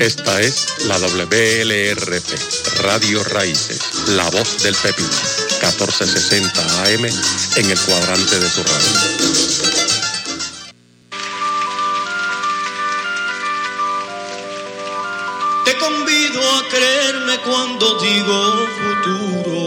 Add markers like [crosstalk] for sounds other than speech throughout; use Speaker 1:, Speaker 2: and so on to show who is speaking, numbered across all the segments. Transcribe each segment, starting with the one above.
Speaker 1: Esta es la WLRP, Radio Raíces, la voz del Pepino, 1460 AM en el cuadrante de tu radio.
Speaker 2: Te convido a creerme cuando digo futuro.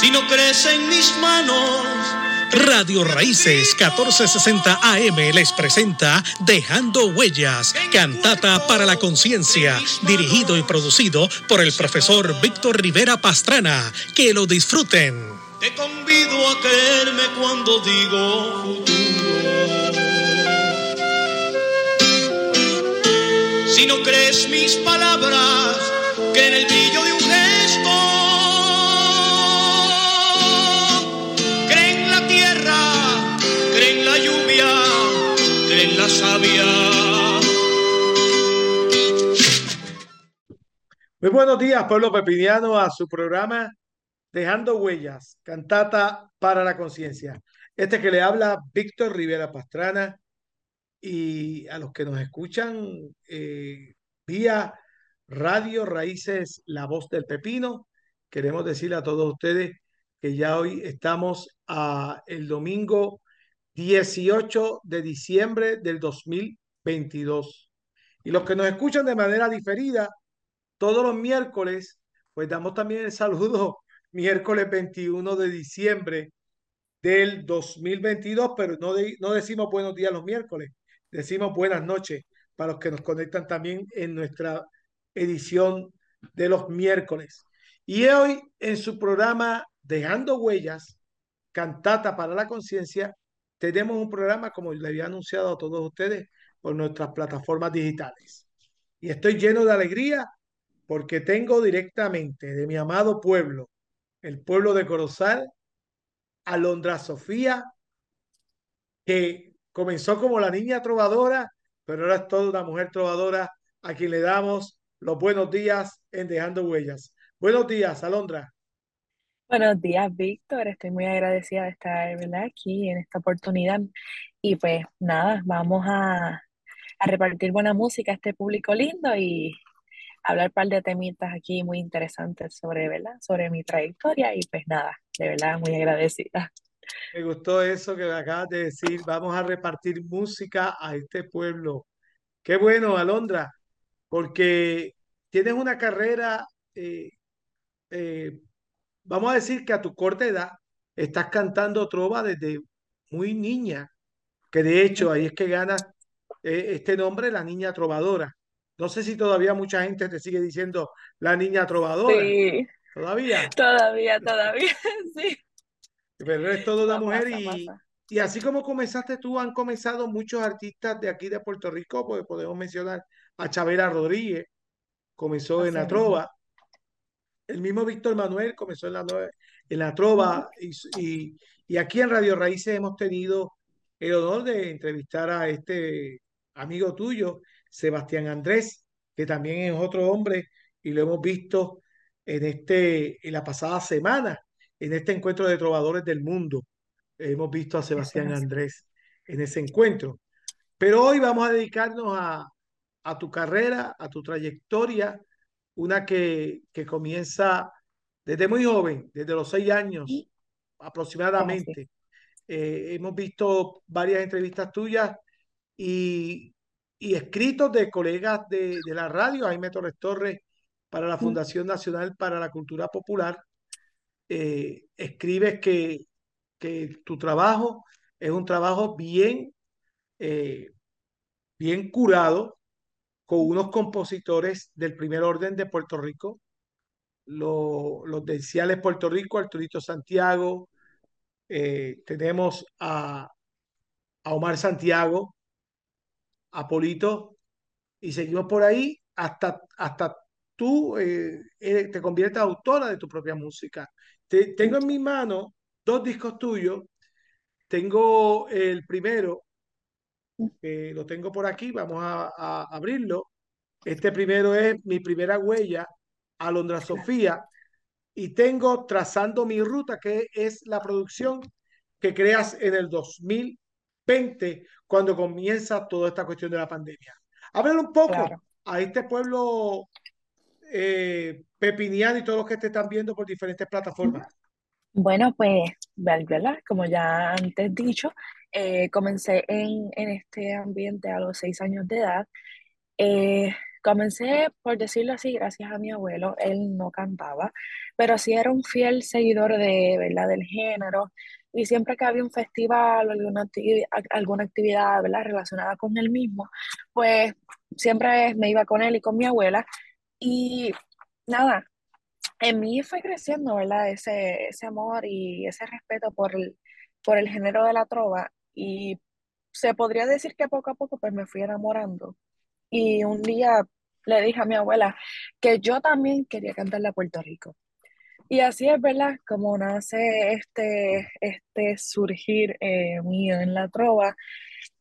Speaker 2: Si no crees en mis manos,
Speaker 3: Radio Raíces 1460 AM les presenta Dejando Huellas, cantata para la conciencia, dirigido y producido por el profesor Víctor Rivera Pastrana. Que lo disfruten.
Speaker 2: Te convido a creerme cuando digo futuro. Si no crees mis palabras, que en el brillo de un gesto
Speaker 4: Muy buenos días, pueblo pepiniano, a su programa Dejando Huellas, cantata para la conciencia. Este que le habla Víctor Rivera Pastrana y a los que nos escuchan eh, vía Radio Raíces La Voz del Pepino, queremos decirle a todos ustedes que ya hoy estamos a el domingo 18 de diciembre del 2022. Y los que nos escuchan de manera diferida, todos los miércoles, pues damos también el saludo [laughs] miércoles 21 de diciembre del 2022, pero no, no decimos buenos días los miércoles, decimos buenas noches para los que nos conectan también en nuestra edición de los miércoles. Y hoy en su programa Dejando Huellas, Cantata para la Conciencia, tenemos un programa, como le había anunciado a todos ustedes, por nuestras plataformas digitales. Y estoy lleno de alegría porque tengo directamente de mi amado pueblo, el pueblo de Corozal, Alondra Sofía, que comenzó como la niña trovadora, pero ahora es toda una mujer trovadora a quien le damos los buenos días en Dejando Huellas. Buenos días, Alondra.
Speaker 5: Buenos días, Víctor. Estoy muy agradecida de estar aquí en esta oportunidad. Y pues nada, vamos a, repartir buena música a este público lindo y hablar un par de temitas aquí muy interesantes sobre, ¿verdad? sobre mi trayectoria. Y pues nada, de verdad, muy agradecida.
Speaker 4: Me gustó eso que me acabas de decir. Vamos a repartir música a este pueblo. Qué bueno, Alondra, porque tienes una carrera eh, eh, vamos a decir que a tu corta edad estás cantando trova desde muy niña, que de hecho ahí es que gana eh, este nombre, la niña trovadora. No sé si todavía mucha gente te sigue diciendo la niña trovadora.
Speaker 5: Sí.
Speaker 4: ¿Todavía?
Speaker 5: Todavía, todavía, [laughs] sí.
Speaker 4: Pero eres toda una mujer y, y así como comenzaste tú, han comenzado muchos artistas de aquí de Puerto Rico, porque podemos mencionar a Chavera Rodríguez, comenzó en la trova, el mismo Víctor Manuel comenzó en la, en la trova y, y, aquí en Radio Raíces hemos tenido el honor de entrevistar a este amigo tuyo, Sebastián Andrés, que también es otro hombre y lo hemos visto en, este, en la pasada semana, en este encuentro de trovadores del mundo. Hemos visto a Sebastián Andrés en ese encuentro. Pero hoy vamos a dedicarnos a, a tu carrera, a tu trayectoria, una que, que comienza desde muy joven, desde los seis años aproximadamente. Eh, hemos visto varias entrevistas tuyas y, y escritos de colegas de, de, la radio, Jaime Torres Torres, para la Fundación Nacional para la Cultura Popular. Eh, escribes que, que tu trabajo es un trabajo bien, eh, bien curado, con unos compositores del primer orden de Puerto Rico, los de Ciales Puerto Rico, Arturito Santiago, eh, tenemos a, a, Omar Santiago, a Polito, y seguimos por ahí hasta, hasta tú eh, te conviertes autora de tu propia música. tengo en mi mano dos discos tuyos. Tengo el primero, lo tengo por aquí, vamos a, abrirlo. Este primero es mi primera huella, Alondra Sofía, y tengo Trazando mi ruta, que es la producción que creas en el 2000, 2020, cuando comienza toda esta cuestión de la pandemia. Háblale un poco a este pueblo eh, pepiniano y todos los que te están viendo por diferentes plataformas.
Speaker 5: Bueno, pues, ¿verdad? Como ya antes dicho, eh, comencé en, en, este ambiente a los seis años de edad. Eh, comencé, por decirlo así, gracias a mi abuelo. Él no cantaba, pero sí era un fiel seguidor de, ¿verdad? del género. Y siempre que había un festival o alguna actividad, alguna actividad ¿verdad? relacionada con él mismo, pues siempre me iba con él y con mi abuela. Y nada, en mí fue creciendo, ¿verdad? Ese, ese amor y ese respeto por el, por el género de la trova y se podría decir que poco a poco pues me fui enamorando. Y un día le dije a mi abuela que yo también quería cantarle a Puerto Rico. Y así es, ¿verdad? Como nace este, este surgir eh, mío en la trova.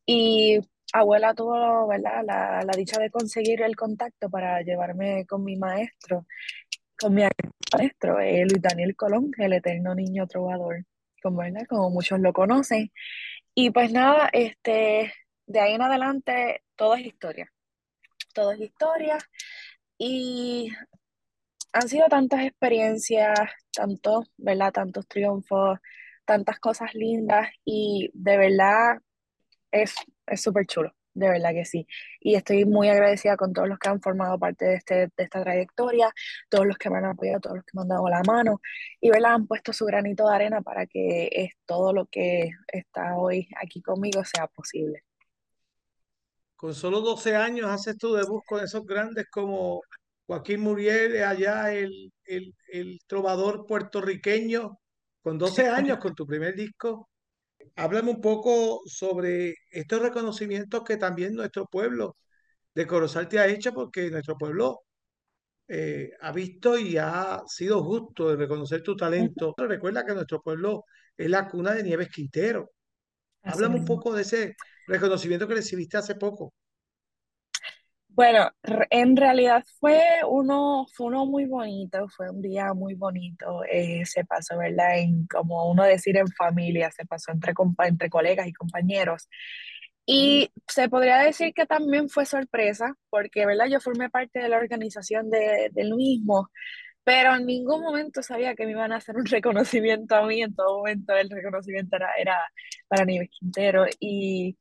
Speaker 5: Y abuela tuvo, ¿verdad? La, la dicha de conseguir el contacto para llevarme con mi maestro con mi maestro, eh, Luis Daniel Colón, el eterno niño trovador, como, como muchos lo conocen. Y pues nada, este, de ahí en adelante todo es historia. Todo es historia. Y han sido tantas experiencias, tantos, ¿verdad? Tantos triunfos, tantas cosas lindas y de verdad es súper chulo de verdad que sí. Y estoy muy agradecida con todos los que han formado parte de, este, de esta trayectoria, todos los que me han apoyado, todos los que me han dado la mano y ¿verdad? han puesto su granito de arena para que es todo lo que está hoy aquí conmigo sea posible.
Speaker 4: Con solo 12 años haces tu debut con esos grandes como Joaquín Muriel, allá el, el, el trovador puertorriqueño, con 12 años, con tu primer disco háblame un poco sobre estos reconocimientos que también nuestro pueblo de Corozal te ha hecho, porque nuestro pueblo eh, ha visto y ha sido justo de reconocer tu talento. Recuerda que nuestro pueblo es la cuna de Nieves Quintero. Háblame un poco de ese reconocimiento que recibiste hace poco.
Speaker 5: Bueno, en realidad fue uno, fue uno muy bonito, fue un día muy bonito, eh, se pasó, ¿verdad? En, como uno decir en familia, se pasó entre, entre colegas y compañeros. Y se podría decir que también fue sorpresa, porque, ¿verdad? Yo formé parte de la organización de, del mismo, pero en ningún momento sabía que me iban a hacer un [laughs] reconocimiento a mí, en todo momento el reconocimiento era, era para Nieves Quintero. Y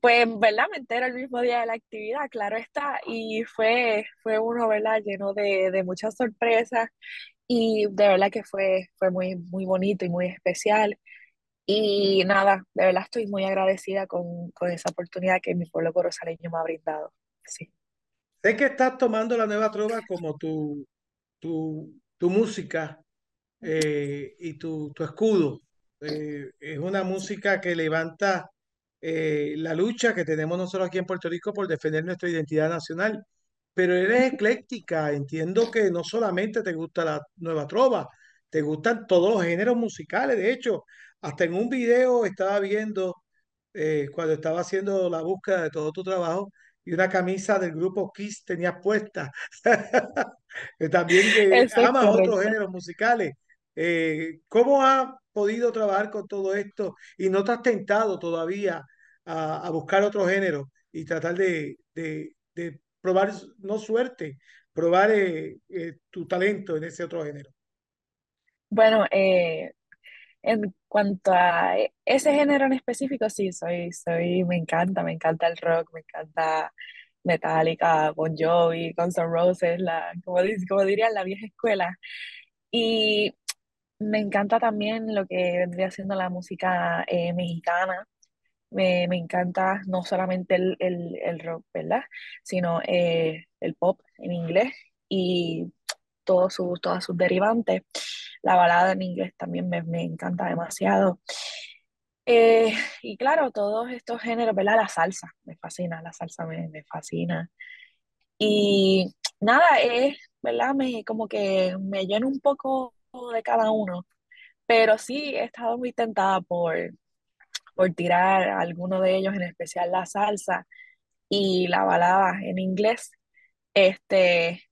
Speaker 5: pues, ¿verdad? Me entero el mismo día de la actividad, claro está, y fue, fue uno, ¿verdad? Lleno de, de muchas sorpresas y de verdad que fue, fue muy, muy bonito y muy especial. Y nada, de verdad estoy muy agradecida con, con esa oportunidad que mi pueblo corozaleño me ha brindado. Sí.
Speaker 4: Sé que estás tomando la nueva trova como tu, tu, tu música eh, y tu, tu escudo. Eh, es una música que levanta eh, la lucha que tenemos nosotros aquí en Puerto Rico por defender nuestra identidad nacional. Pero eres ecléctica, entiendo que no solamente te gusta la nueva trova, te gustan todos los géneros musicales. De hecho, hasta en un video estaba viendo, eh, cuando estaba haciendo la búsqueda de todo tu trabajo, y una camisa del grupo Kiss tenías puesta. [laughs] También que amas otros géneros musicales. Eh, ¿Cómo has podido trabajar con todo esto y no te has tentado todavía a, buscar otro género y tratar de, de, probar, no suerte, probar eh, eh, tu talento en ese otro género?
Speaker 5: Bueno, en cuanto a ese género en específico, sí, soy, soy, me encanta, me encanta el rock, me encanta Metallica, Bon Jovi, Guns N' Roses, la, como, como dirían, la vieja escuela. Y me encanta también lo que vendría siendo la música eh, mexicana. Me, me, encanta no solamente el, el, el rock, ¿verdad? Sino eh, el pop en inglés y todos sus, todas sus derivantes. La balada en inglés también me, me encanta demasiado. Eh, y claro, todos estos géneros, ¿verdad? La salsa, me fascina, la salsa me, me fascina. Y nada, es, ¿verdad? Me, como que me lleno un poco de cada uno, pero sí he estado muy tentada por, por tirar alguno de ellos, en especial la salsa y la balada en inglés. Este,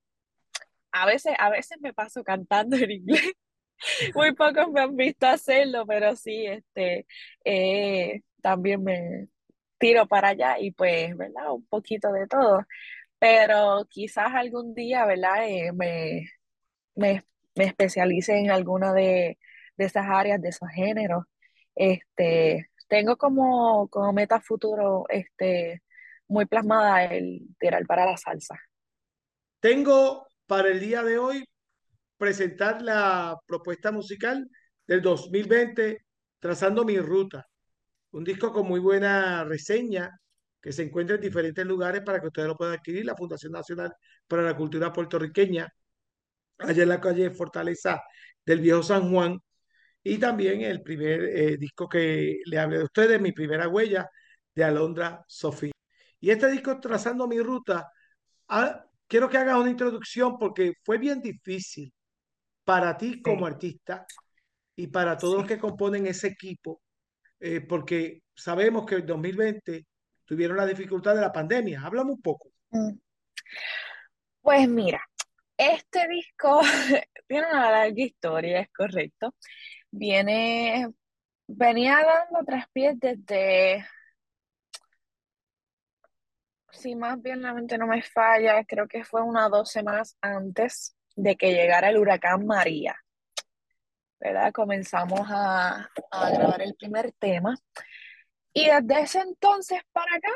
Speaker 5: a veces, a veces me paso cantando en inglés [laughs] muy pocos me han visto hacerlo, pero sí, este, eh, también me tiro para allá y pues, ¿verdad? Un poquito de todo. Pero quizás algún día, ¿verdad? Eh, me, me, me especialice en alguna de, de esas áreas, de esos géneros. Este, tengo como, como meta futuro este, muy plasmada el tirar para la salsa.
Speaker 4: Tengo para el día de hoy presentar la propuesta musical del 2020, Trazando mi ruta. Un disco con muy buena reseña que se encuentra en diferentes lugares para que ustedes lo puedan adquirir. La Fundación Nacional para la Cultura Puertorriqueña, allá en la calle Fortaleza del Viejo San Juan. Y también el primer eh, disco que le hablé de ustedes, Mi Primera Huella, de Alondra Sofía. Y este disco, Trazando mi Ruta, ah, quiero que hagas una introducción porque fue bien difícil para ti como artista y para todos los que componen ese equipo, eh, porque sabemos que el 2020 tuvieron la dificultad de la pandemia. Háblame un poco. Mm.
Speaker 5: Pues mira, este disco [laughs] tiene una larga historia, es correcto. Viene, venía dando tres pies desde si más bien la mente no me falla, creo que fue una dos semanas antes de que llegara el huracán María. ¿Verdad? Comenzamos a, a grabar el primer tema. Y desde ese entonces para acá,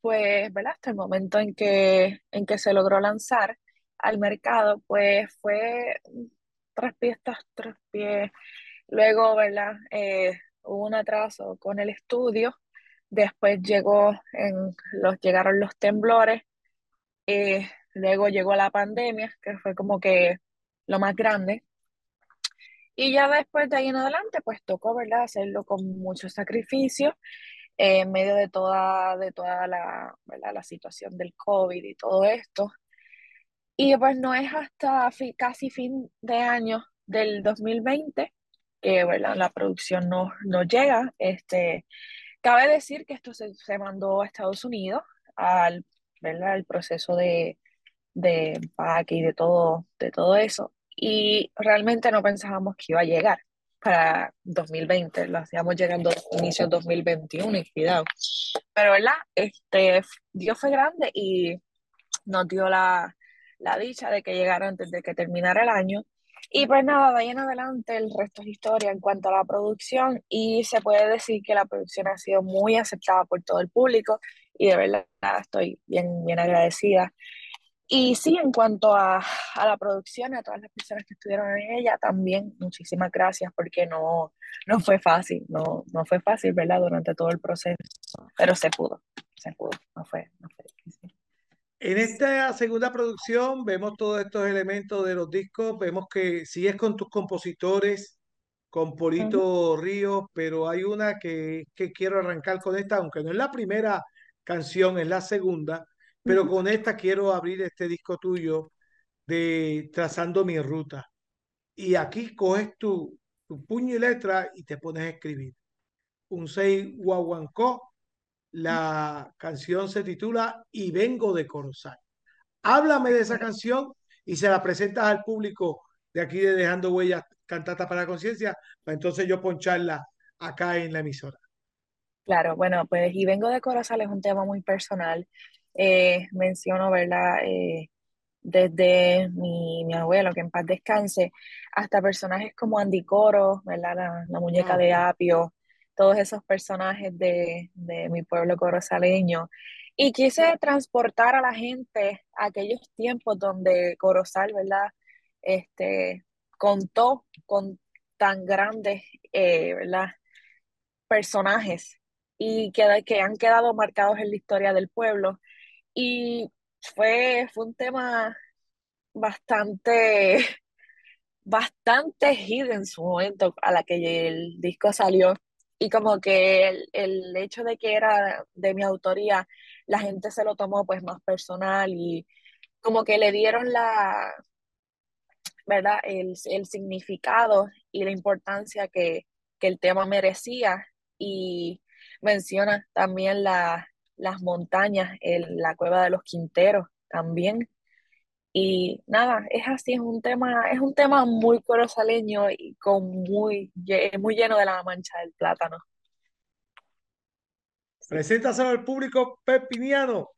Speaker 5: pues, ¿verdad? Hasta el momento en que, en que se logró lanzar al mercado, pues fue tres pies tres pies. Luego, ¿verdad? Eh, hubo un atraso con el estudio después llegó en los, llegaron los temblores, eh, luego llegó la pandemia, que fue como que lo más grande. Y ya después de ahí en adelante, pues tocó, ¿verdad?, hacerlo con mucho sacrificio, eh, en medio de toda, de toda la, ¿verdad? la situación del COVID y todo esto. Y pues no es hasta casi fin de año del 2020 que, ¿verdad?, la producción no, no llega. Este, Cabe decir que esto se, mandó a Estados Unidos al ¿verdad? el proceso de, de empaque y de todo, de todo eso. Y realmente no pensábamos que iba a llegar para 2020, lo hacíamos llegando inicio 2021 y cuidado. Pero, ¿verdad? Este, Dios fue grande y nos dio la, la dicha de que llegara antes de que terminara el año y pues nada, de ahí en adelante el resto es historia en cuanto a la producción y se puede decir que la producción ha sido muy aceptada por todo el público y de verdad estoy bien, bien agradecida. Y sí, en cuanto a, a la producción, a todas las personas que estuvieron en ella, también muchísimas gracias porque no, no fue fácil, no, no fue fácil, ¿verdad? Durante todo el proceso, pero se pudo, se pudo, no fue, no fue.
Speaker 4: En esta segunda producción vemos todos estos elementos de los discos, vemos que sigues con tus compositores, con Polito Ríos, pero hay una que, que quiero arrancar con esta, aunque no es la primera canción, es la segunda, pero con esta quiero abrir este disco tuyo de Trazando mi ruta. Y aquí coges tu, tu puño y letra y te pones a escribir. Un 6 guaguancó la canción se titula Y vengo de Corozal. Háblame de esa canción y se la presentas al público de aquí de Dejando Huellas Cantata para la Conciencia, para entonces yo poncharla acá en la emisora.
Speaker 5: Claro, bueno, pues Y vengo de Corozal es un tema muy personal. Eh, menciono, ¿verdad? Eh, desde mi, mi, abuelo, que en paz descanse, hasta personajes como Andy Coro, ¿verdad? La, muñeca ah, de Apio, todos esos personajes de, mi pueblo corozaleño. Y quise transportar a la gente a aquellos tiempos donde Corozal, ¿verdad? Este, contó con tan grandes, eh, ¿verdad? Personajes y que, que han quedado marcados en la historia del pueblo. Y fue, fue un tema bastante, [laughs] bastante hit en su momento a la que el disco salió y como que el, el, hecho de que era de mi autoría, la gente se lo tomó pues más personal y como que le dieron la, ¿verdad? El, el significado y la importancia que, que, el tema merecía y menciona también la, las montañas, el, la cueva de los Quinteros también.
Speaker 6: Y nada, es así, es un tema, es un tema muy corozaleño y con muy, muy lleno de la mancha del plátano.
Speaker 4: Preséntaselo al público pepiniano.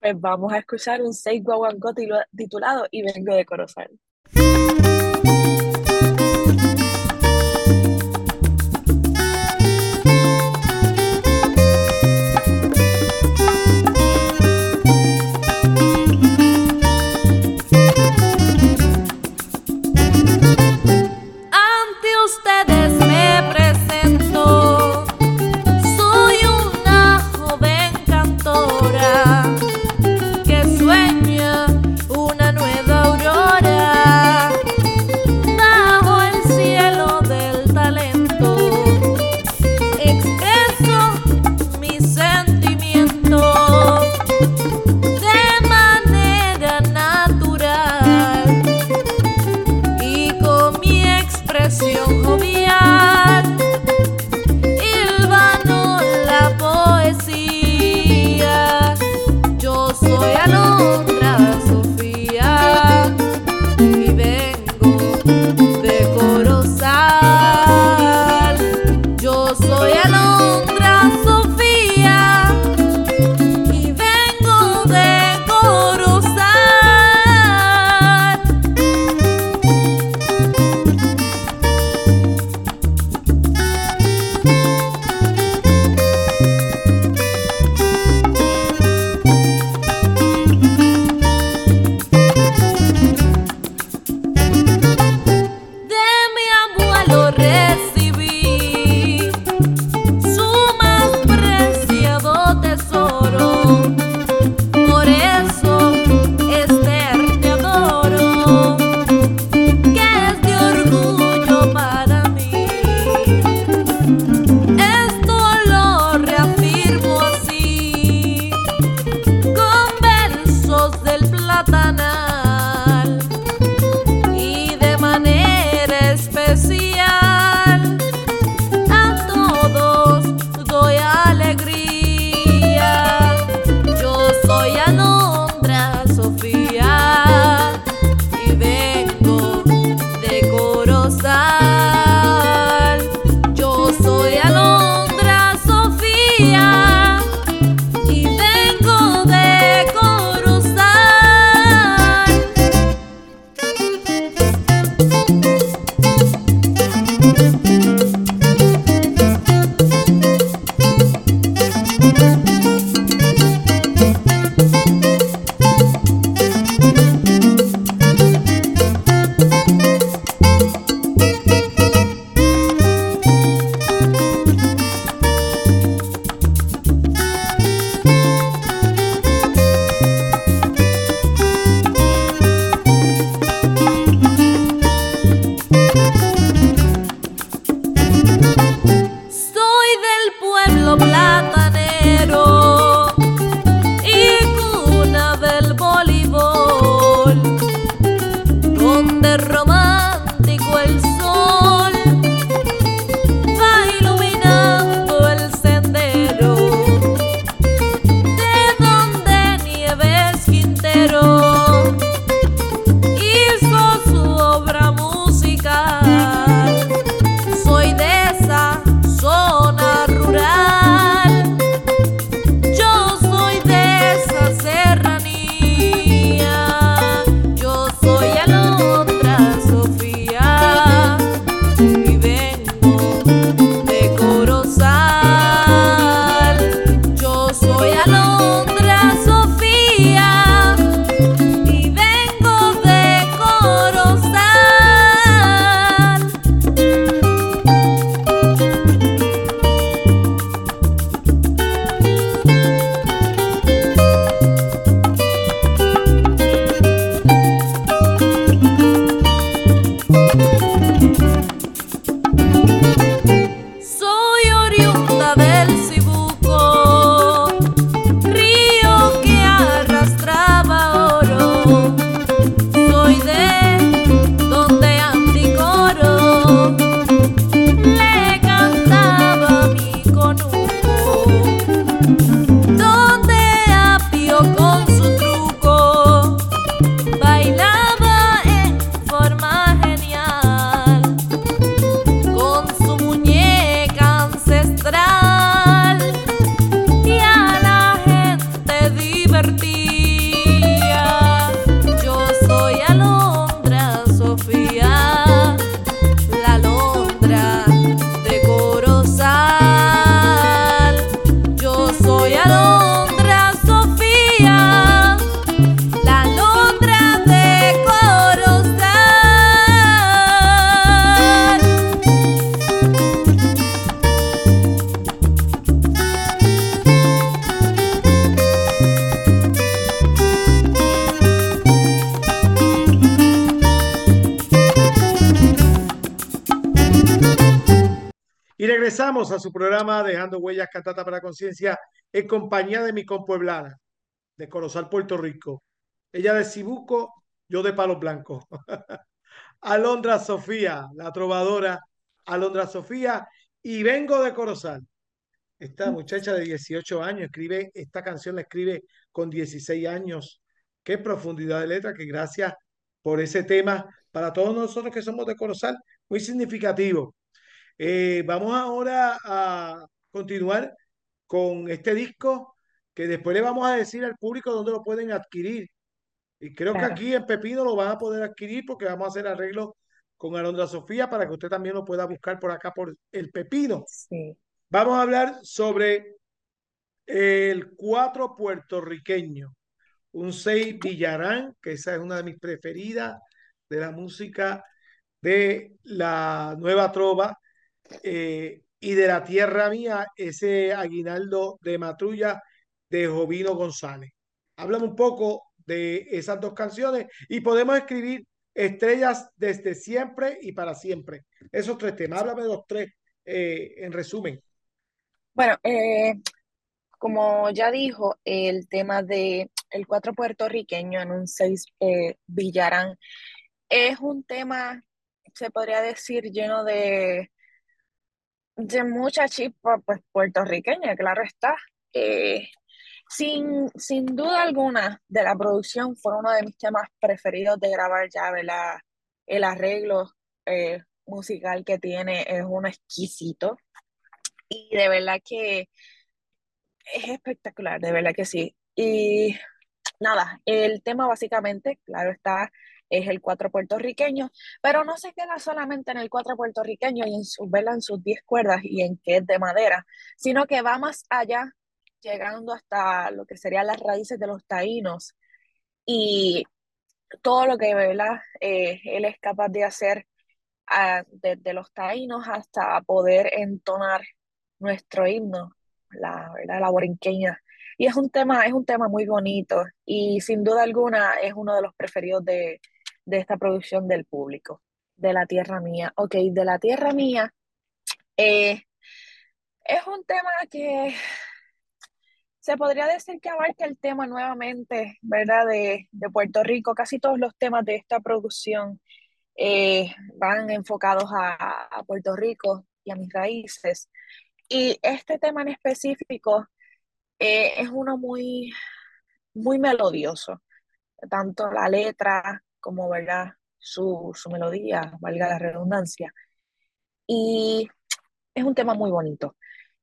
Speaker 6: Pues vamos a escuchar un 6 guaguancó titulado Y vengo de Corozal.
Speaker 4: A su programa Dejando Huellas Cantata para Conciencia en compañía de mi compueblana de Corozal, Puerto Rico. Ella de Cibuco, yo de Palos Blancos. [laughs] Alondra Sofía, la trovadora Alondra Sofía, y vengo de Corozal. Esta muchacha de 18 años escribe, esta canción la escribe con 16 años. Qué profundidad de letra, que gracias por ese tema para todos nosotros que somos de Corozal, muy significativo. Eh, vamos ahora a continuar con este disco que después le vamos a decir al público dónde lo pueden adquirir. Y creo que aquí en Pepino lo van a poder adquirir porque vamos a hacer arreglos con Alondra Sofía para que usted también lo pueda buscar por acá por el Pepino.
Speaker 5: Sí.
Speaker 4: Vamos a hablar sobre el cuatro puertorriqueño, un seis Villarán, que esa es una de mis preferidas de la música de la nueva trova eh, y de la tierra mía, ese aguinaldo de Matrulla de Jovino González. Háblame un poco de esas dos canciones y podemos escribir estrellas desde siempre y para siempre. Esos tres temas, háblame de los tres eh, en resumen.
Speaker 5: Bueno, eh, como ya dijo, el tema de el cuatro puertorriqueño en un seis Villarán es un tema, se podría decir, lleno de, de mucha chispa pues, puertorriqueña, claro está. Eh, sin, sin duda alguna, de la producción fue uno de mis temas preferidos de grabar ya, ¿verdad? El arreglo eh, musical que tiene es un exquisito y de verdad que es espectacular, de verdad que sí. Y nada, el tema básicamente, claro está, es el cuatro puertorriqueño, pero no se queda solamente en el cuatro puertorriqueño y en su en sus diez cuerdas y en que es de madera, sino que va más allá, llegando hasta lo que serían las raíces de los taínos y todo lo que ¿verdad? Eh, él es capaz de hacer ah, desde los taínos hasta poder entonar nuestro himno, la, ¿verdad? la borinqueña. Y es un tema, es un tema muy bonito y sin duda alguna es uno de los preferidos de, de esta producción del público, de la tierra mía. Ok, de la tierra mía eh, es un tema que se podría decir que abarca el tema nuevamente, ¿verdad? De, de Puerto Rico. Casi todos los temas de esta producción eh, van enfocados a, Puerto Rico y a mis raíces. Y este tema en específico eh, es uno muy, muy melodioso, tanto la letra como ¿verdad? Su, su melodía, valga la redundancia. Y es un tema muy bonito.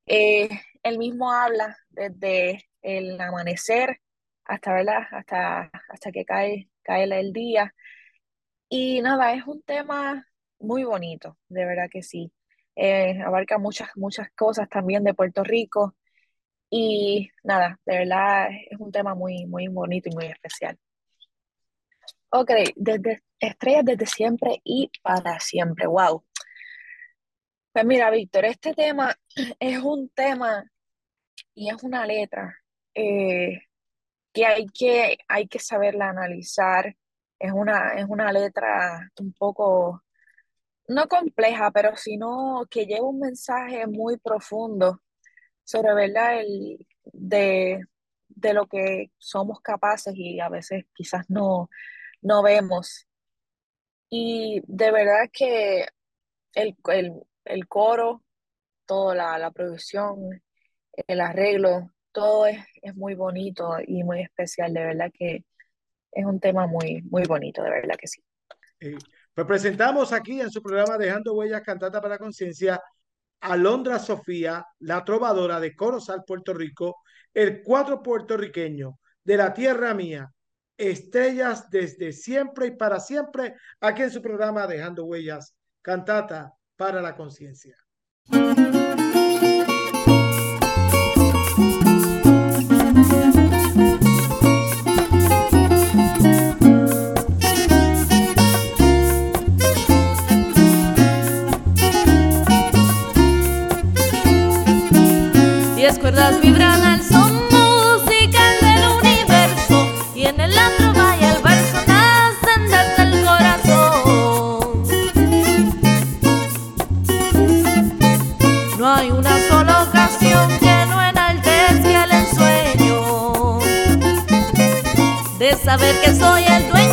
Speaker 5: Eh, él mismo habla desde el amanecer hasta, ¿verdad? hasta, hasta que cae, cae el día. Y nada, es un tema muy bonito, de verdad que sí. Eh, abarca muchas, muchas cosas también de Puerto Rico. Y nada, de verdad es un tema muy, muy bonito y muy especial. Ok, desde estrellas desde siempre y para siempre. Wow. Pues mira, Víctor, este tema [clears throat] es un tema y es una letra eh, que hay que, hay que saberla analizar. Es una, es una letra un poco no compleja, pero sino que lleva un mensaje muy profundo sobre, ¿verdad? El, de, de lo que somos capaces y a veces quizás no, no vemos. Y de verdad que el, el, coro, toda la, la, producción, el arreglo, todo es, es, muy bonito y muy especial. De verdad que es un tema muy, muy bonito, de verdad que sí.
Speaker 4: Pues presentamos aquí en su programa Dejando Huellas Cantata para Conciencia a Londra Sofía, la trovadora de Corozal, Puerto Rico, el cuatro puertorriqueño de la tierra mía, estrellas desde siempre y para siempre, aquí en su programa Dejando Huellas Cantata para la Conciencia.
Speaker 6: cuerdas vibran saber que soy el dueño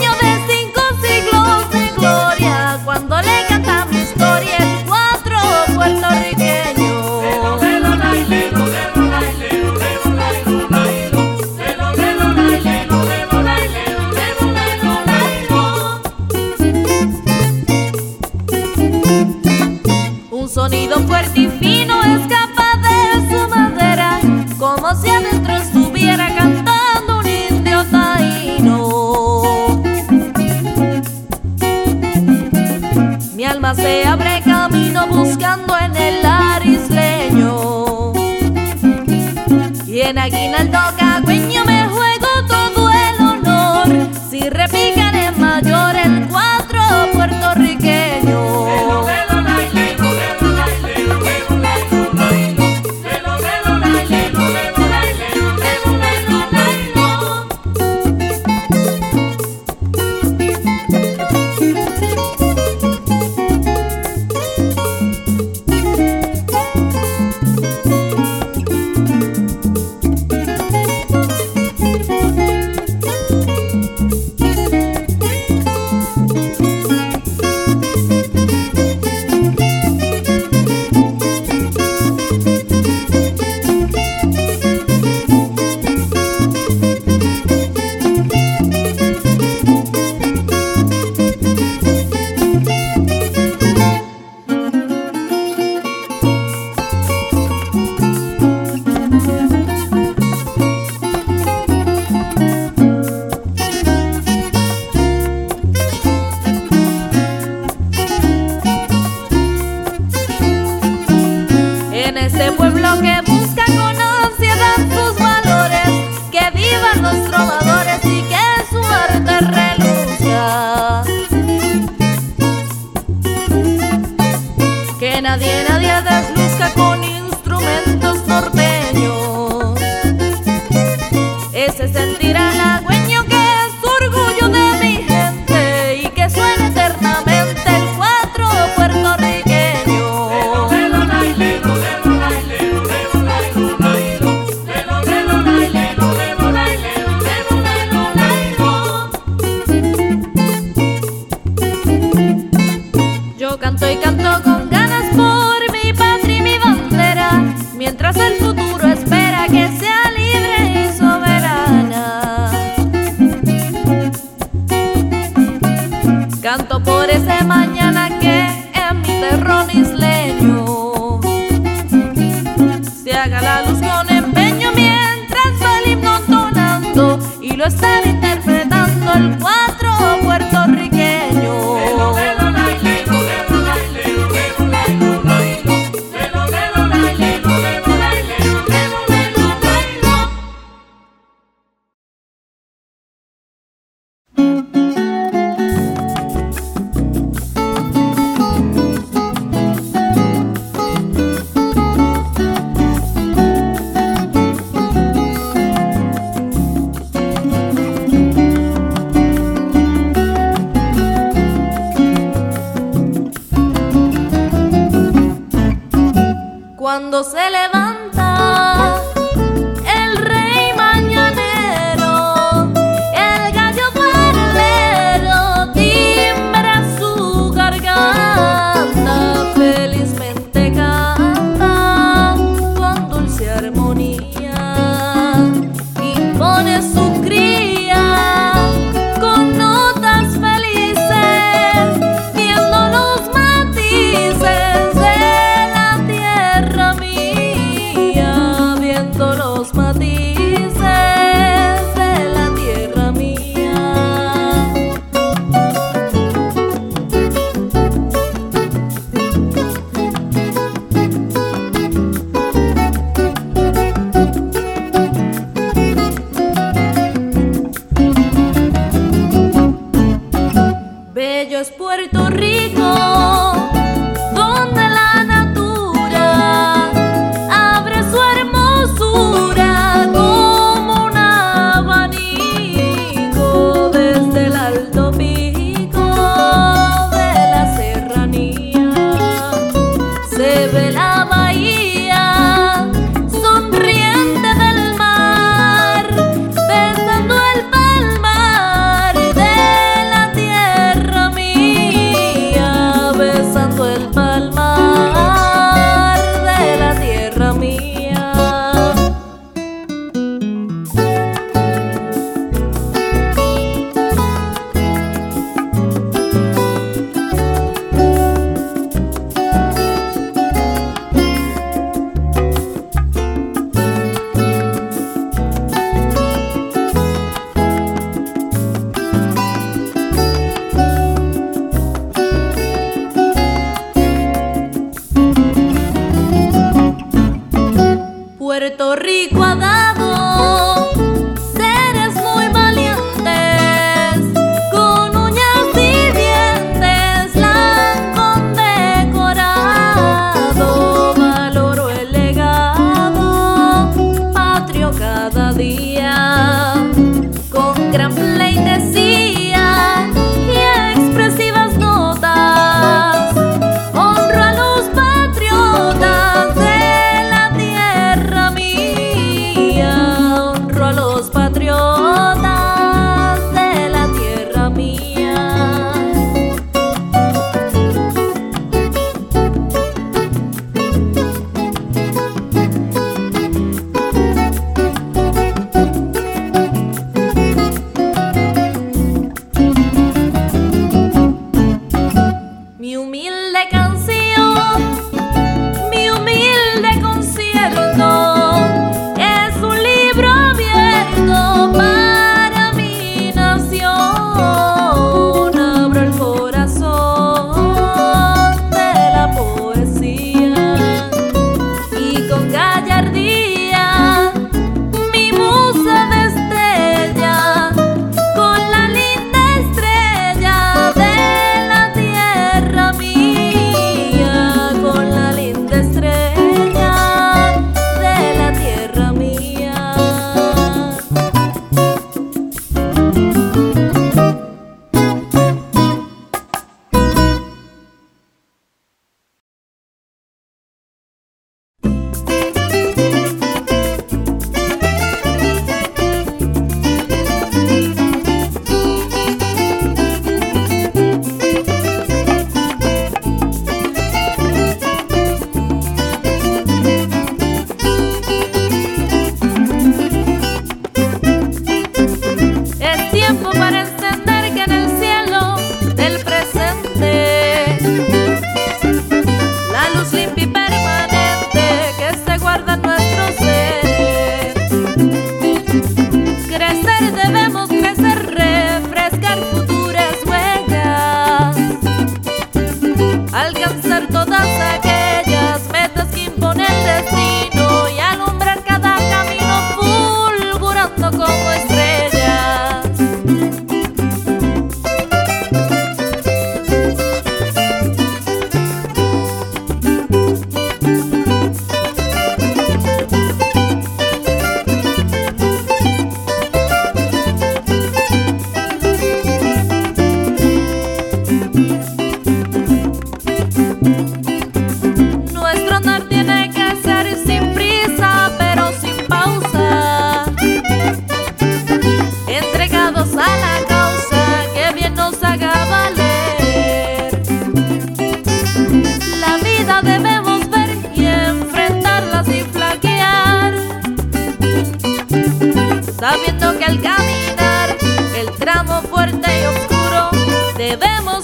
Speaker 6: Cuando se levanta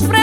Speaker 6: Estrella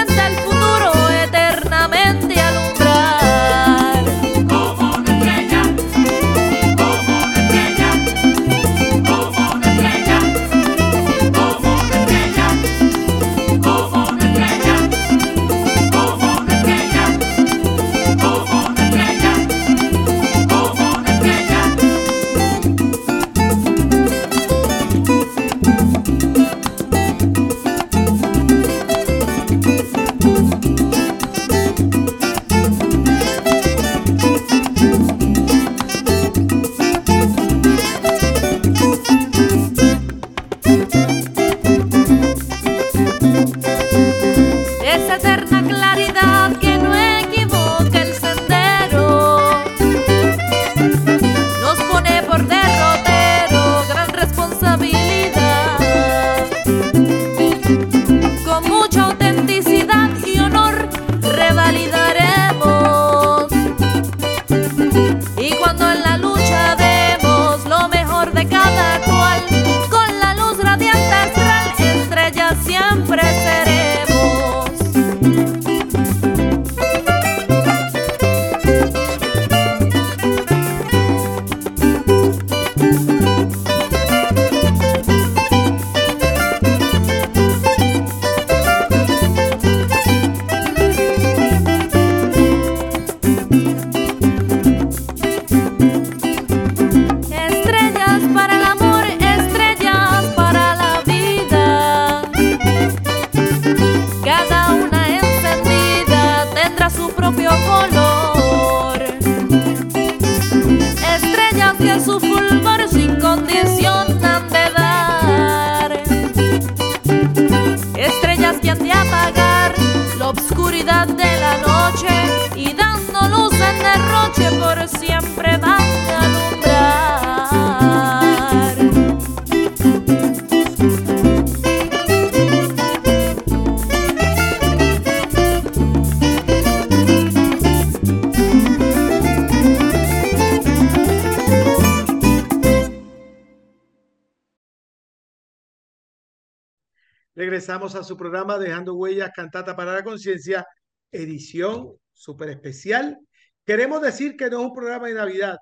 Speaker 4: A su programa Dejando Huellas, Cantata para la Conciencia, edición súper especial. Queremos decir que no es un programa de Navidad.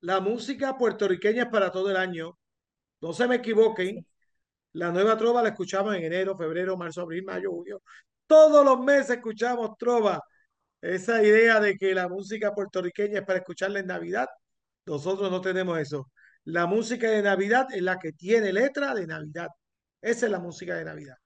Speaker 4: La música puertorriqueña es para todo el año. No se me equivoquen. La nueva trova la escuchamos en enero, febrero, marzo, abril, mayo, junio. Todos los meses escuchamos trova. Esa idea de que la música puertorriqueña es para escucharla en Navidad, nosotros no tenemos eso. La música de Navidad es la que tiene letra de Navidad. Esa es la música de Navidad.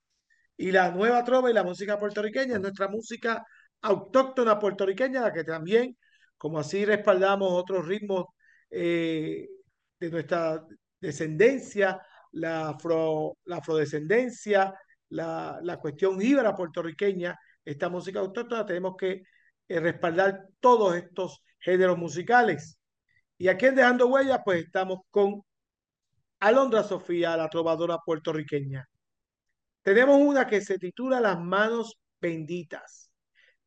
Speaker 4: Y la nueva trova y la música puertorriqueña es nuestra música autóctona puertorriqueña, la que también, como así respaldamos otros ritmos eh, de nuestra descendencia, la, afro, la afrodescendencia, la, la cuestión jíbara puertorriqueña, esta música autóctona, tenemos que eh, respaldar todos estos géneros musicales. Y aquí en Dejando Huellas, pues estamos con Alondra Sofía, la trovadora puertorriqueña. Tenemos una que se titula Las manos benditas,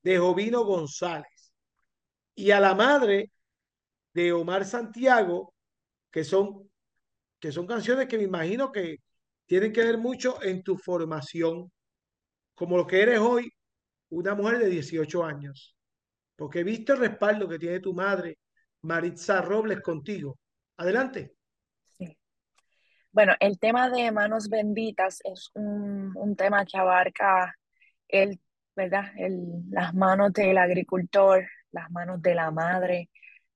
Speaker 4: de Jovino González. Y a la madre de Omar Santiago, que son, que son canciones que me imagino que tienen que ver mucho en tu formación, como lo que eres hoy, una mujer de 18 años. Porque he visto el respaldo que tiene tu madre, Maritza Robles, contigo. Adelante.
Speaker 5: Bueno, el tema de manos benditas es un, un tema que abarca el, ¿verdad? El, las manos del agricultor, las manos de la madre,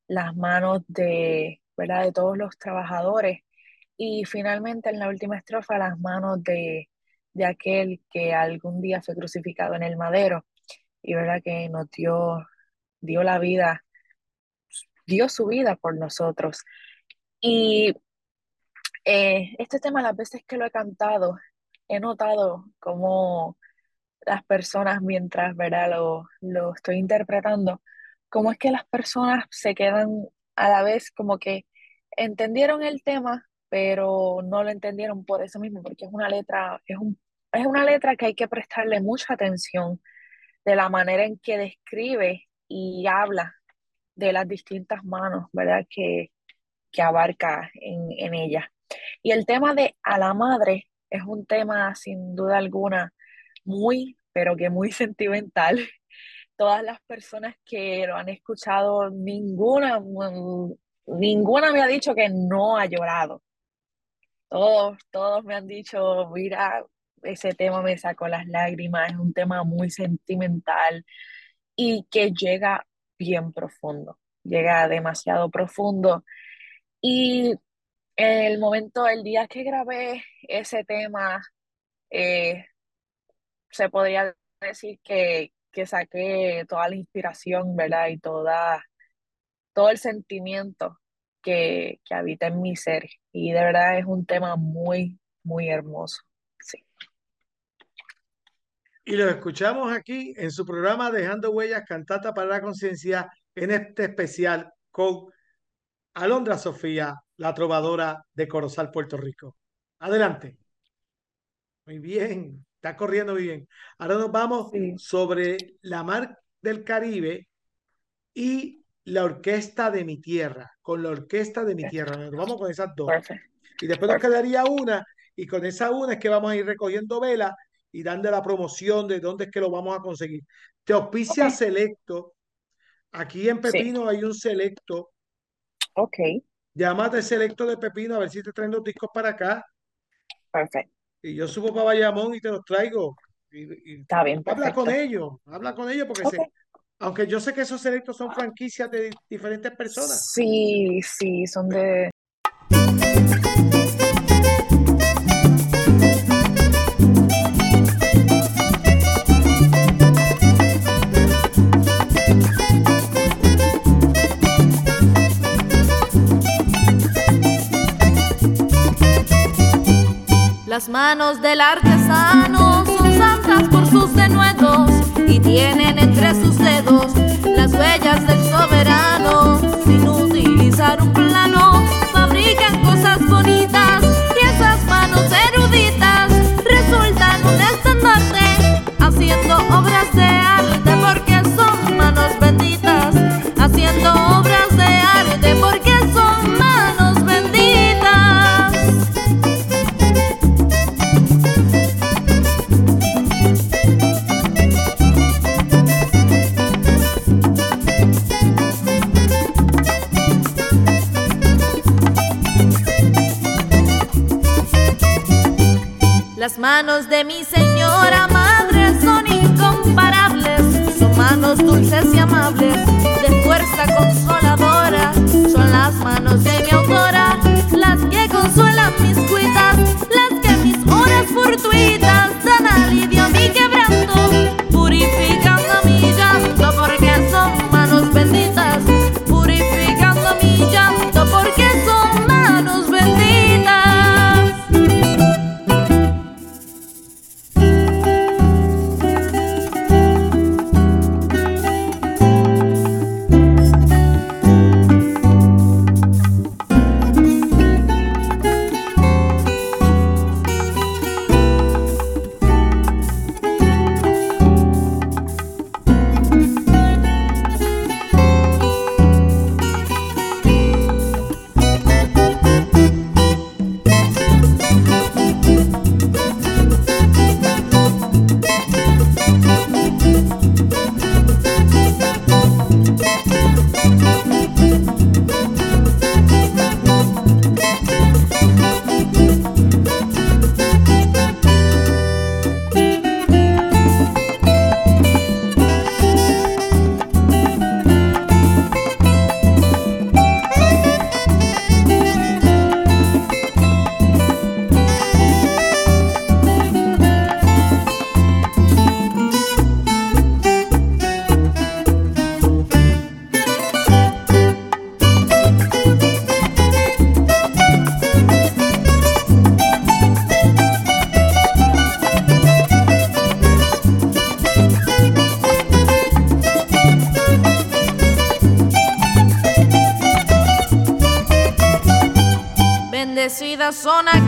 Speaker 5: las manos de, ¿verdad? de todos los trabajadores y finalmente en la última estrofa las manos de, de aquel que algún día fue crucificado en el madero y verdad que nos dio, dio la vida, dio su vida por nosotros. Y eh, este tema, las veces que lo he cantado, he notado cómo las personas, mientras ¿verdad? Lo, lo estoy interpretando, cómo es que las personas se quedan a la vez como que entendieron el tema, pero no lo entendieron por eso mismo, porque es una letra, es un, es una letra que hay que prestarle mucha atención de la manera en que describe y habla de las distintas manos, ¿verdad? Que, que abarca en, en ella. Y el tema de a la madre es un tema sin duda alguna muy, pero que muy [laughs] sentimental. Todas las personas que lo han escuchado, ninguna, ninguna me ha dicho que no ha llorado. Todos, todos me han dicho, mira, ese tema me sacó las lágrimas, es un tema muy sentimental y que llega bien profundo, llega demasiado profundo. Y el momento, el día que grabé ese tema, eh, se podría decir que, que saqué toda la inspiración, ¿verdad? Y toda, todo el sentimiento que, que habita en mi ser. Y de verdad es un tema muy, muy hermoso. Sí.
Speaker 4: Y lo escuchamos aquí en su programa Dejando Huellas, Cantata para la Conciencia, en este especial con Alondra Sofía, la trovadora de Corozal, Puerto Rico. Adelante. Muy bien, está corriendo muy bien. Ahora nos vamos
Speaker 5: Sí.
Speaker 4: sobre la mar del Caribe y la orquesta de mi tierra, con la orquesta de mi tierra. Nos vamos con esas dos. Y después nos quedaría una, y con esa una es que vamos a ir recogiendo vela y dando la promoción de dónde es que lo vamos a conseguir. Te auspicia. Selecto. Aquí en
Speaker 5: Sí.
Speaker 4: Pepino hay un Selecto.
Speaker 5: Ok,
Speaker 4: Llámate Selecto de Pepino a ver si te traen los discos para acá.
Speaker 5: perfecto.
Speaker 4: Y yo subo para Bayamón y te los traigo. Y, y
Speaker 5: Está bien,
Speaker 4: habla con
Speaker 5: perfecto.
Speaker 4: ellos, habla con ellos porque se, aunque yo sé que esos selectos son franquicias de diferentes personas.
Speaker 5: Sí, sí, son de...
Speaker 6: Las manos del artesano son santas por sus denuedos y tienen manos de mi señora madre son incomparables, son manos dulces y amables. persona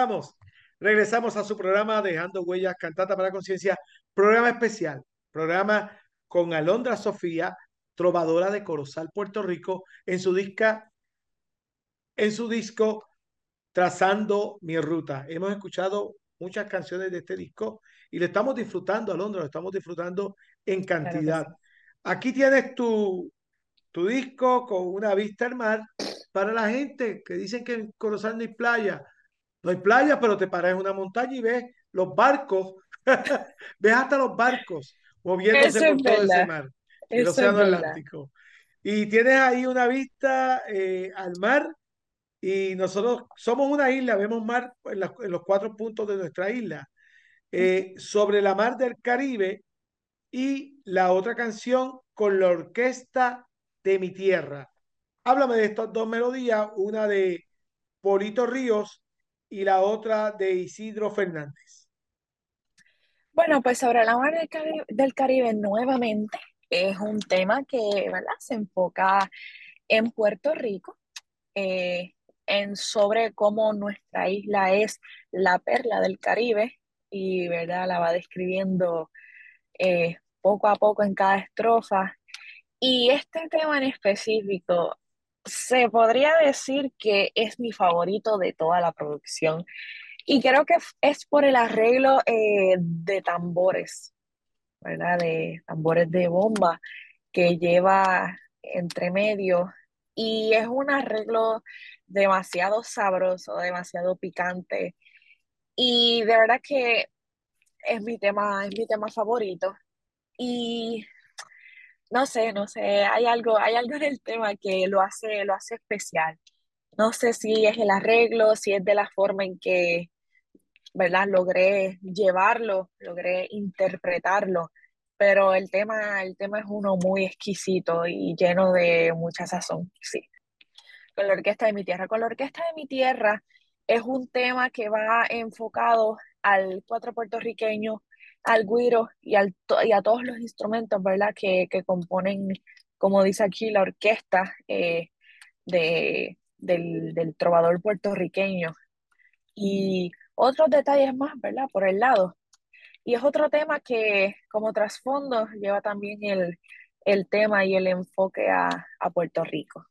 Speaker 6: regresamos, regresamos a su programa Dejando Huellas, Cantata para Conciencia, programa especial, programa con Alondra Sofía, trovadora de Corozal, Puerto Rico, en su disca, en su disco Trazando mi ruta. Hemos escuchado muchas canciones de este disco y lo estamos disfrutando, Alondra, lo estamos disfrutando en
Speaker 5: Claro
Speaker 6: cantidad.
Speaker 5: sí.
Speaker 6: Aquí tienes tu, tu disco con una vista al mar para la gente que dicen que en Corozal no hay playa. No hay playa, pero te paras en una montaña y ves los barcos, [laughs] ves hasta los barcos moviéndose
Speaker 5: Eso
Speaker 6: por todo ese mar, el
Speaker 5: Eso
Speaker 6: océano. Atlántico. Y tienes ahí una vista eh, al mar y nosotros somos una isla, vemos mar en los cuatro puntos de nuestra isla, eh, sobre la mar del Caribe y la otra canción con la orquesta de mi tierra. Háblame de estas dos melodías, una de Polito Ríos y la otra de Isidro Fernández.
Speaker 5: Bueno, pues sobre la mar del Caribe, nuevamente es un tema que, ¿verdad? Se enfoca en Puerto Rico, eh, en sobre cómo nuestra isla es la perla del Caribe y, ¿verdad? La va describiendo eh, poco a poco en cada estrofa. Y este tema en específico se podría decir que es mi favorito de toda la producción. Y creo que es por el arreglo eh, de tambores, ¿verdad? De tambores de bomba que lleva entre medio. Y es un arreglo demasiado sabroso, demasiado picante. Y de verdad que es mi tema, es mi tema favorito. Y no sé, no sé, hay algo, hay algo en el tema que lo hace, lo hace especial. No sé si es el arreglo, si es de la forma en que, ¿verdad? Logré llevarlo, logré interpretarlo, pero el tema, el tema es uno muy exquisito y lleno de mucha sazón, sí. Con la orquesta de mi tierra. Con la orquesta de mi tierra es un tema que va enfocado al cuatro puertorriqueño, al güiro y, al, y a todos los instrumentos, ¿verdad? Que, que componen, como dice aquí, la orquesta eh, de, del, del trovador puertorriqueño. Y otros detalles más, ¿verdad? Por el lado. Y es otro tema que como trasfondo lleva también el, el tema y el enfoque a, a Puerto Rico.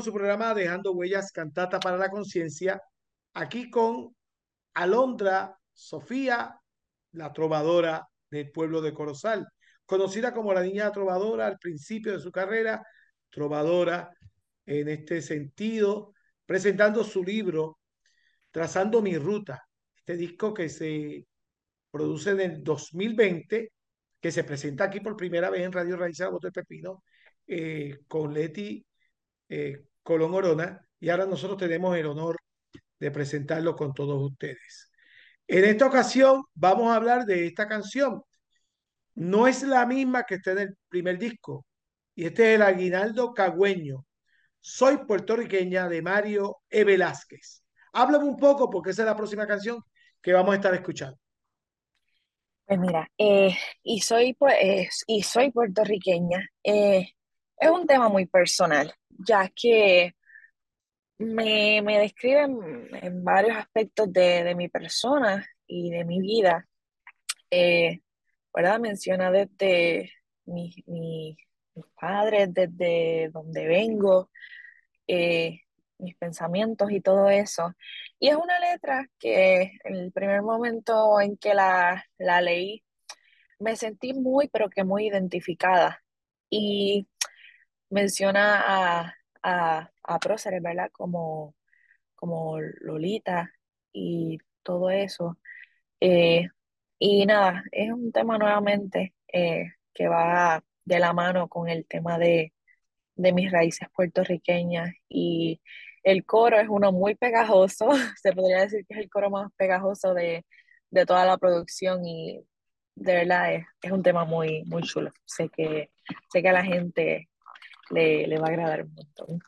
Speaker 4: Con su programa Dejando Huellas Cantata para la Conciencia, aquí con Alondra Sofía, la trovadora del pueblo de Corozal, conocida como la niña trovadora al principio de su carrera, trovadora en este sentido, presentando su libro Trazando mi ruta, este disco que se produce en el 2020, que se presenta aquí por primera vez en Radio Raíz Bote Pepino, eh, con Leti eh, Colón Orona y ahora nosotros tenemos el honor de presentarlo con todos ustedes. En esta ocasión vamos a hablar de esta canción. No es la misma que está en el primer disco y este es el Aguinaldo Cagüeño. Soy puertorriqueña de Mario E. Velázquez. Háblame un poco porque esa es la próxima canción que vamos a estar escuchando.
Speaker 5: Pues mira, eh, y, soy, pues, y soy puertorriqueña. Eh, es un tema muy personal ya que me, me describen en varios aspectos de, mi persona y de mi vida. Eh, ¿verdad? Menciona desde mi, mis padres, desde donde vengo, eh, mis pensamientos y todo eso. Y es una letra que en el primer momento en que la, la leí, me sentí muy, pero que muy identificada. Y menciona a, a, a próceres, ¿verdad? Como, como Lolita y todo eso. Eh, y nada, es un tema nuevamente eh, que va de la mano con el tema de, de mis raíces puertorriqueñas y el coro es uno muy pegajoso, [laughs] se podría decir que es el coro más pegajoso de, de toda la producción y de verdad es, es, un tema muy, muy chulo. Sé que, sé que la gente le, le va a agradar un montón.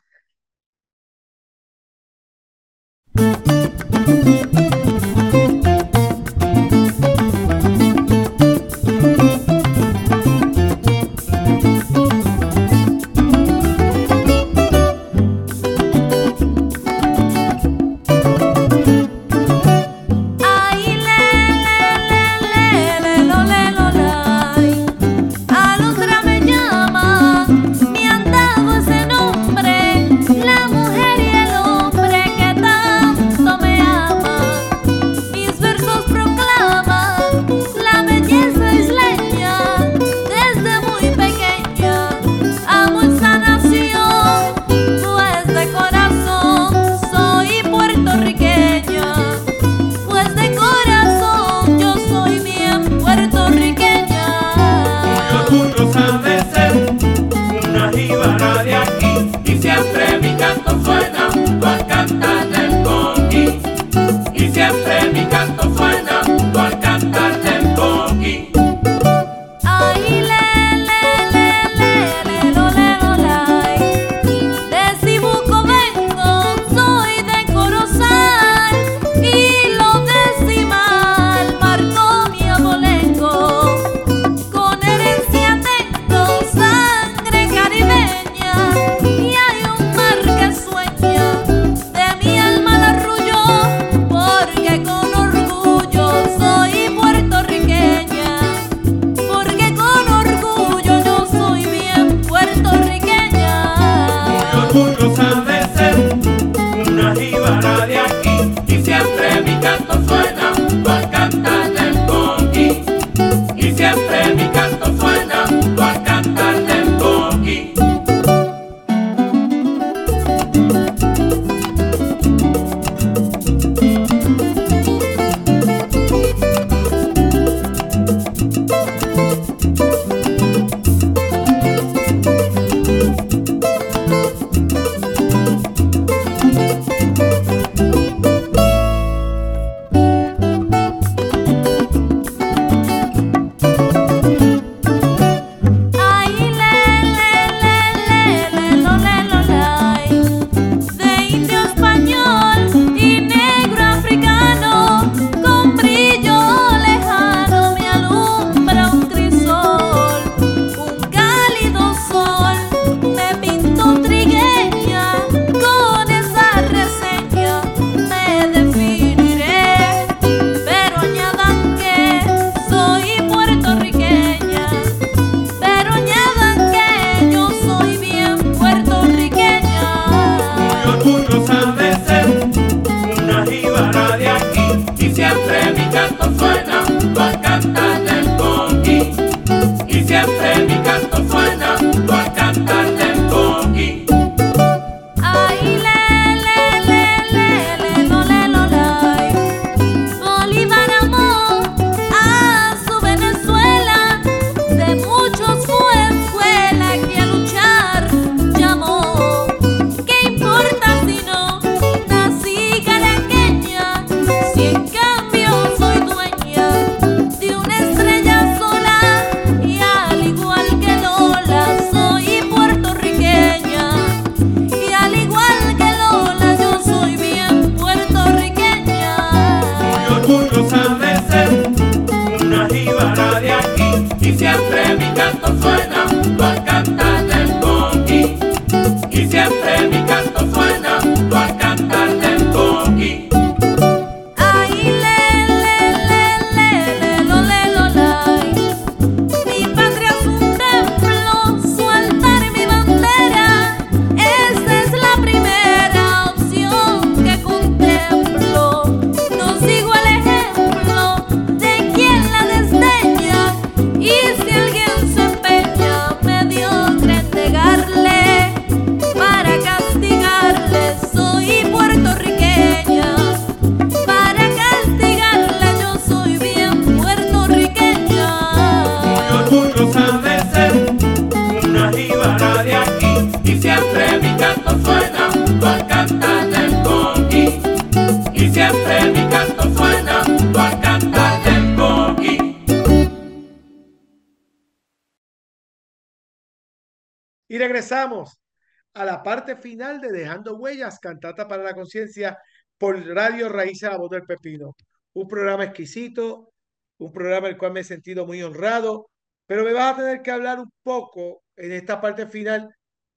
Speaker 4: Final de Dejando Huellas, Cantata para la Conciencia por Radio Raíces La Voz del Pepino. Un programa exquisito, un programa el cual me he sentido muy honrado, pero me vas a tener que hablar un poco en esta parte final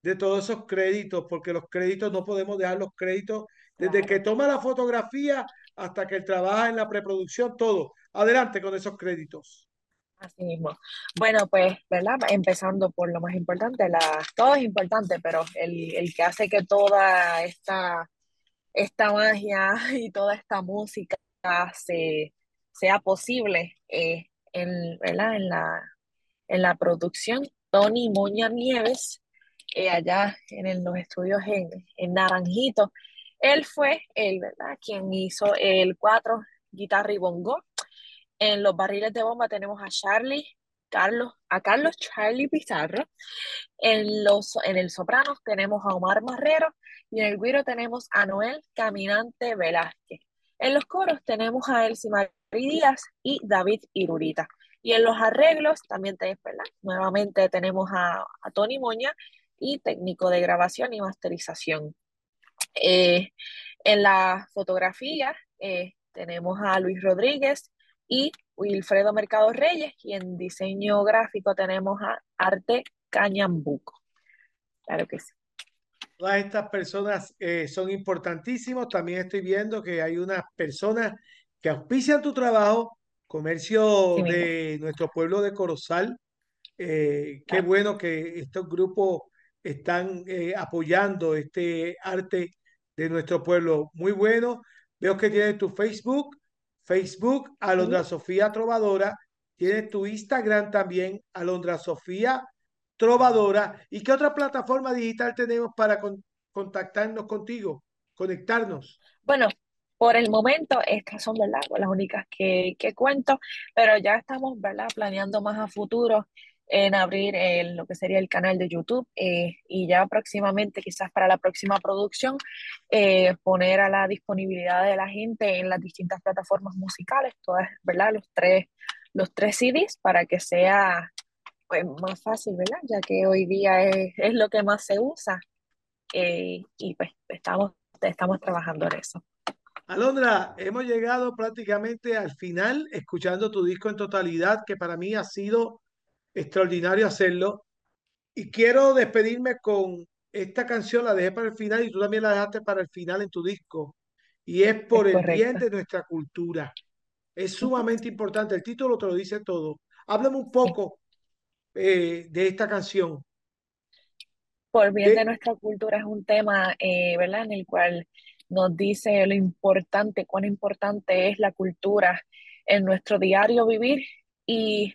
Speaker 4: de todos esos créditos, porque los créditos no podemos dejar los créditos desde que toma la fotografía hasta que trabaja en la preproducción, todo. Adelante con esos créditos.
Speaker 5: Así mismo. Bueno, pues, ¿verdad? Empezando por lo más importante, la, todo es importante, pero el, el que hace que toda esta, esta magia [laughs] y toda esta música se, sea posible eh, en, ¿verdad? En, la, en la producción, Tony Moña Nieves, eh, allá en los estudios en, en Naranjito, él fue el, ¿verdad? Quien hizo el cuatro guitarra y bongo en los barriles de bomba tenemos a Charlie, Carlos, a Carlos Charlie Pizarro. En, los, en el soprano tenemos a Omar Marrero y en el guiro tenemos a Noel Caminante Velázquez. En los coros tenemos a Elsie María Díaz y David Irurita. Y en los arreglos también tenemos, ¿verdad? Nuevamente tenemos a, a, Tony Moña y técnico de grabación y masterización. Eh, en la fotografía eh, tenemos a Luis Rodríguez, y Wilfredo Mercado Reyes y en diseño gráfico tenemos a Arte Cañambuco. Claro que sí.
Speaker 4: Todas estas personas eh, son importantísimos. También estoy viendo que hay unas personas que auspician tu trabajo, comercio
Speaker 5: Sí,
Speaker 4: de nuestro pueblo de Corozal. Eh, qué
Speaker 5: Claro.
Speaker 4: bueno que estos grupos están eh, apoyando este arte de nuestro pueblo. Muy bueno. Veo que tienes tu Facebook, Facebook, Alondra Sofía Trovadora. Tienes tu Instagram también, Alondra Sofía Trovadora. ¿Y qué otra plataforma digital tenemos para con- contactarnos contigo, conectarnos?
Speaker 5: Bueno, por el momento estas son, ¿verdad? las únicas que, que cuento, pero ya estamos, ¿verdad? Planeando más a futuro en abrir el- lo que sería el canal de YouTube eh, y ya próximamente, quizás para la próxima producción, eh, poner a la disponibilidad de la gente en las distintas plataformas musicales, todas, ¿verdad? Los tres, los tres CDs para que sea pues, más fácil, ¿verdad? Ya que hoy día es, es lo que más se usa eh, y pues estamos, estamos trabajando en eso.
Speaker 4: Alondra, hemos llegado prácticamente al final, escuchando tu disco en totalidad, que para mí ha sido extraordinario hacerlo. Y quiero despedirme con esta canción, la dejé para el final y tú también la dejaste para el final en tu disco. Y es por
Speaker 5: Es
Speaker 4: el bien de nuestra cultura. Es sumamente importante. El título te lo dice todo. Háblame un poco eh, de esta canción.
Speaker 5: Por bien de
Speaker 4: De,
Speaker 5: nuestra cultura es un tema, eh, ¿verdad? En el cual nos dice lo importante, cuán importante es la cultura en nuestro diario vivir y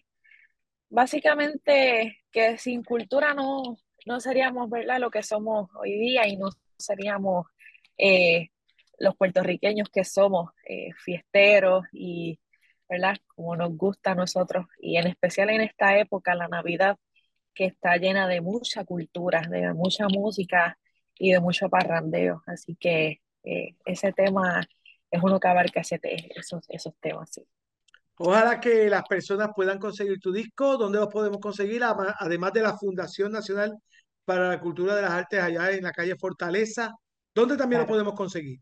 Speaker 5: básicamente que sin cultura no, no seríamos, ¿verdad? Lo que somos hoy día y no seríamos eh, los puertorriqueños que somos, eh, fiesteros y, ¿verdad? Como nos gusta a nosotros y en especial en esta época, la Navidad que está llena de mucha cultura, de mucha música y de mucho parrandeo. Así que eh, ese tema es uno que abarca ese esos, esos temas. Sí.
Speaker 4: Ojalá que las personas puedan conseguir tu disco. ¿Dónde lo podemos conseguir? Además de la Fundación Nacional para la Cultura de las Artes allá en la calle Fortaleza. ¿Dónde también lo podemos conseguir?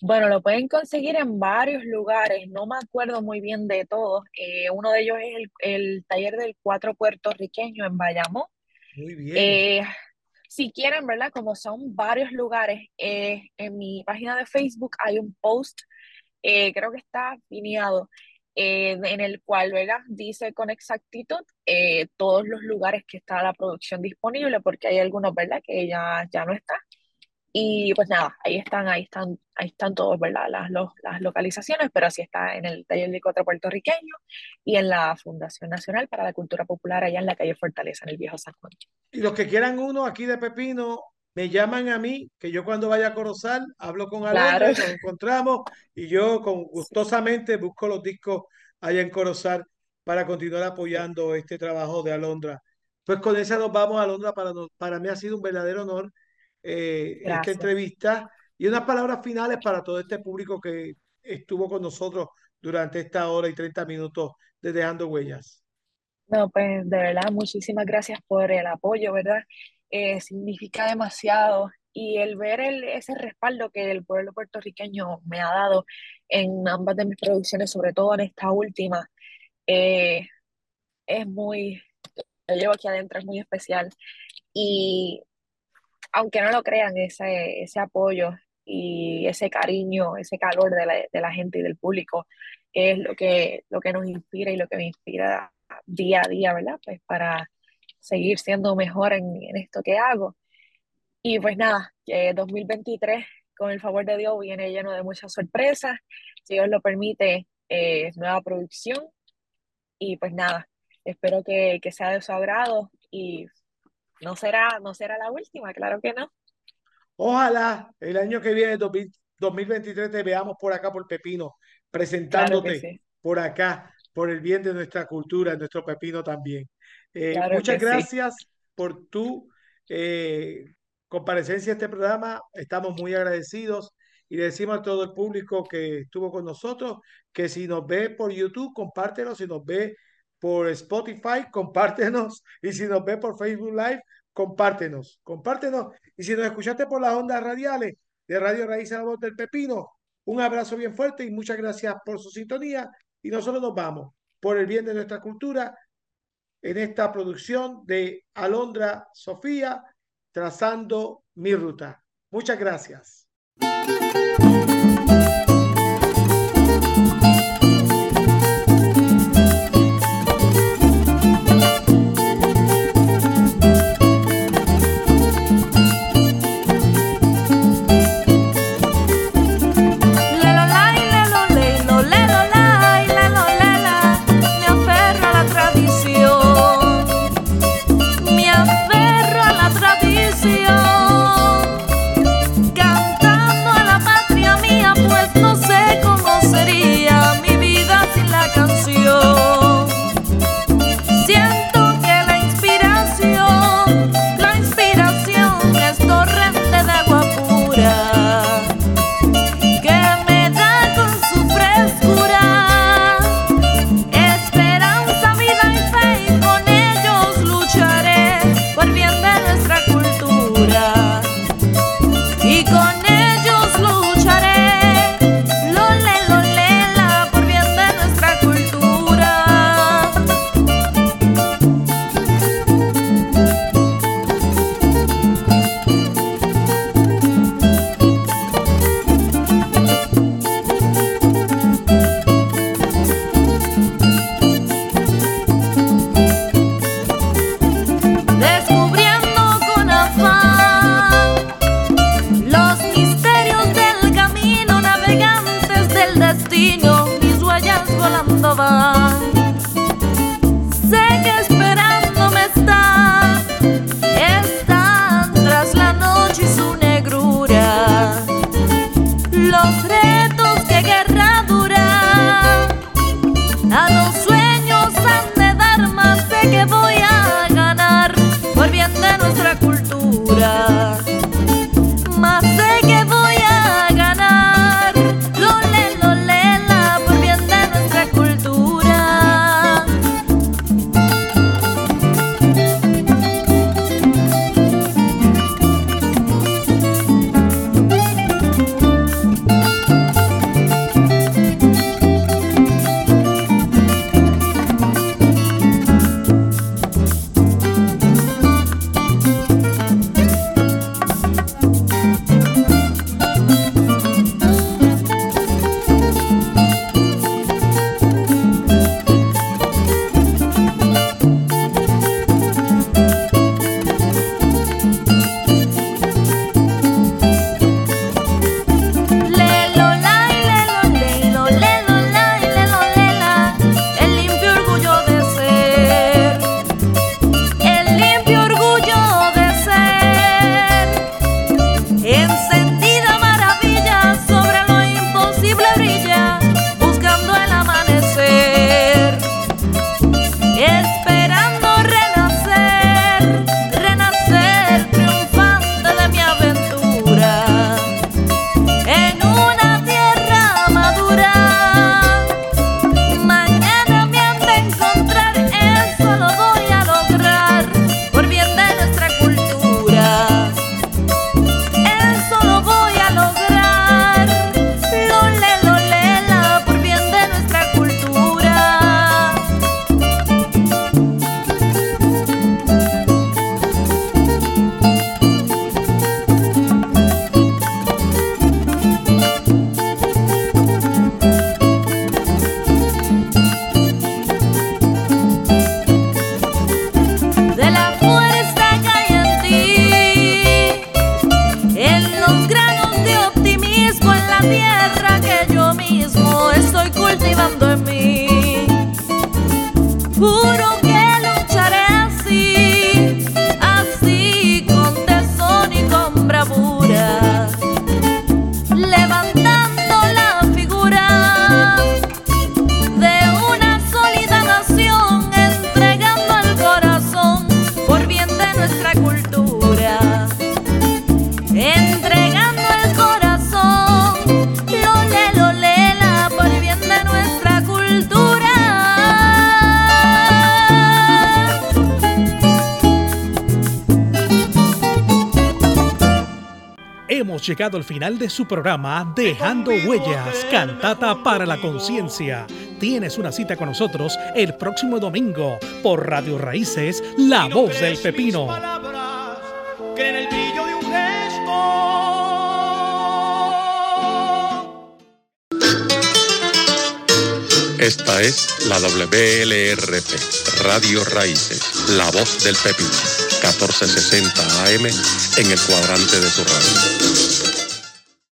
Speaker 5: Bueno, lo pueden conseguir en varios lugares, no me acuerdo muy bien de todos. Eh, uno de ellos es el, el taller del cuatro puertorriqueño en Bayamón.
Speaker 4: Muy bien.
Speaker 5: Eh, si quieren, ¿verdad? Como son varios lugares, eh, en mi página de Facebook hay un post, creo que está pineado, eh, en el cual, ¿verdad? Dice con exactitud eh, todos los lugares que está la producción disponible, porque hay algunos, ¿verdad? Que ya, ya no está. Y pues nada, ahí están, ahí están, ahí están todos, ¿verdad? Las, los- las localizaciones, pero así está en el Taller de Cuatro Puertorriqueño y en la Fundación Nacional para la Cultura Popular allá en la calle Fortaleza, en el Viejo San Juan.
Speaker 4: Y los que quieran uno aquí de Pepino, me llaman a mí, que yo cuando vaya a Corozal hablo con Alondra
Speaker 5: Claro.
Speaker 4: nos encontramos y yo con gustosamente busco los discos allá en Corozal para continuar apoyando este trabajo de Alondra. Pues con esa nos vamos, Alondra, para, nos- para mí ha sido un verdadero honor eh, esta entrevista y unas palabras finales para todo este público que estuvo con nosotros durante esta hora y 30 minutos de Dejando Huellas.
Speaker 5: No, pues de verdad, muchísimas gracias por el apoyo, ¿verdad? Eh, significa demasiado y el ver el, ese respaldo que el pueblo puertorriqueño me ha dado en ambas de mis producciones, sobre todo en esta última, eh, es muy, lo llevo aquí adentro, es muy especial. Y aunque no lo crean, ese, ese apoyo y ese cariño, ese calor de la, de la gente y del público es lo que, lo que nos inspira y lo que me inspira día a día, ¿verdad? Pues para seguir siendo mejor en, en esto que hago. Y pues nada, que 2023, con el favor de Dios, viene lleno de muchas sorpresas. Si Dios lo permite, eh, nueva producción. Y pues nada, espero que, que sea de su agrado y no será, no será la última, claro que no.
Speaker 4: Ojalá el año que viene, 2000 2023, te veamos por acá por Pepino,
Speaker 5: Claro
Speaker 4: presentándote
Speaker 5: sí,
Speaker 4: por acá, por el bien de nuestra cultura, nuestro Pepino también. Eh,
Speaker 5: claro
Speaker 4: muchas
Speaker 5: sí.
Speaker 4: gracias por tu eh, comparecencia a este programa. Estamos muy agradecidos y le decimos a todo el público que estuvo con nosotros que si nos ve por YouTube, compártenos. Si nos ve por Spotify, [laughs] compártenos. Y si nos ve por Facebook Live, compártenos. Compártenos. Y si nos escuchaste por las ondas radiales de Radio Raíz a la Voz del Pepino, un abrazo bien fuerte y muchas gracias por su sintonía. Y nosotros nos vamos por el bien de nuestra cultura en esta producción de Alondra Sofía, trazando mi ruta. Muchas gracias.
Speaker 3: Llegado al final de su programa Dejando Huellas, Cantata para la Conciencia. Tienes una cita con nosotros el próximo domingo por Radio Raíces, La Voz del Pepino.
Speaker 1: Esta es la WLRP, Radio Raíces, La Voz del Pepino, 1460 AM en el cuadrante de tu radio.